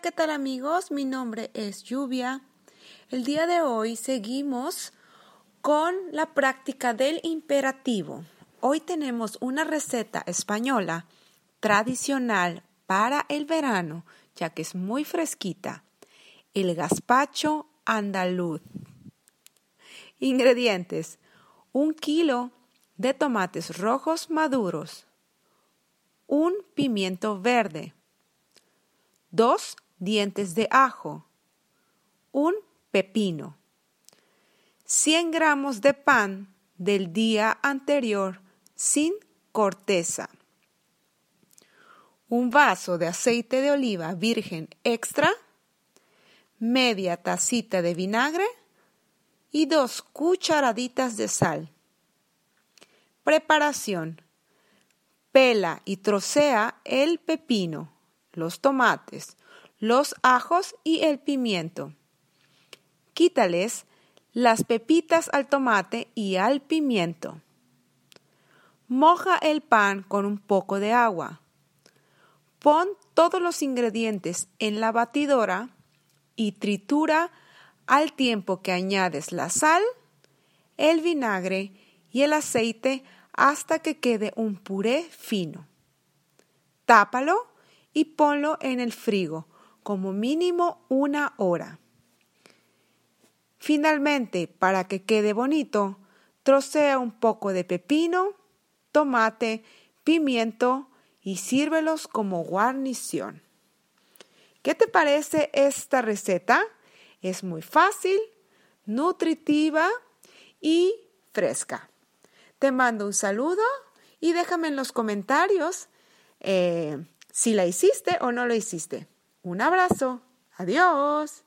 ¿qué tal amigos? Mi nombre es Lluvia. El día de hoy seguimos con la práctica del imperativo. Hoy tenemos una receta española tradicional para el verano, ya que es muy fresquita. El gazpacho andaluz. Ingredientes. Un kilo de tomates rojos maduros. Un pimiento verde dos dientes de ajo, un pepino, 100 gramos de pan del día anterior sin corteza, un vaso de aceite de oliva virgen extra, media tacita de vinagre y dos cucharaditas de sal. Preparación. Pela y trocea el pepino los tomates, los ajos y el pimiento. Quítales las pepitas al tomate y al pimiento. Moja el pan con un poco de agua. Pon todos los ingredientes en la batidora y tritura al tiempo que añades la sal, el vinagre y el aceite hasta que quede un puré fino. Tápalo y ponlo en el frigo como mínimo una hora. Finalmente, para que quede bonito, trocea un poco de pepino, tomate, pimiento y sírvelos como guarnición. ¿Qué te parece esta receta? Es muy fácil, nutritiva y fresca. Te mando un saludo y déjame en los comentarios eh, si la hiciste o no la hiciste. Un abrazo. Adiós.